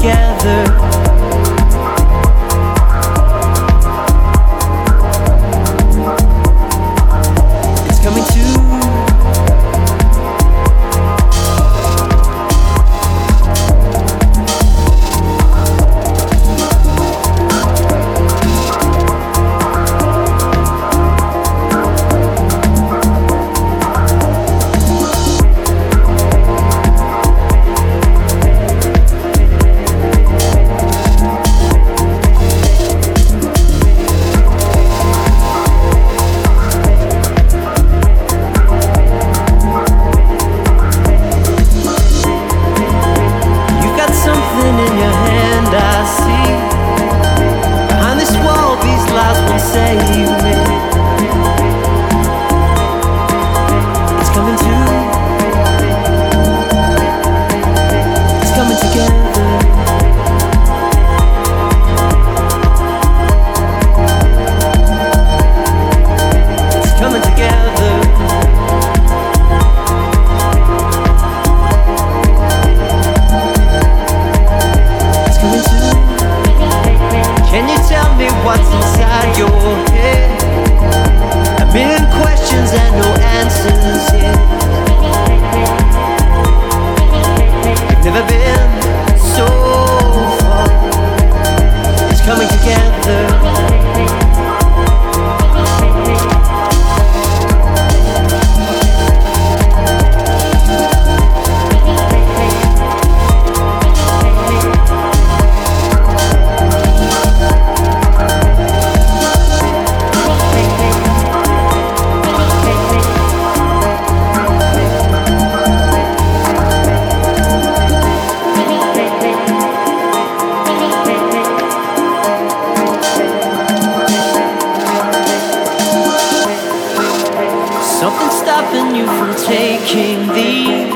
together. stopping you from taking these.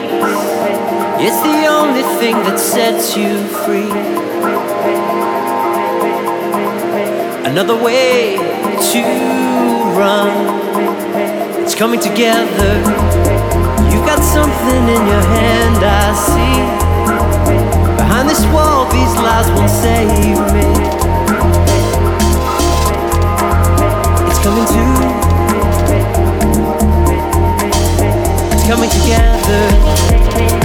It's the only thing that sets you free. Another way to run. It's coming together. You got something in your hand, I see. Behind this wall, these lies won't save me. It's coming to coming together.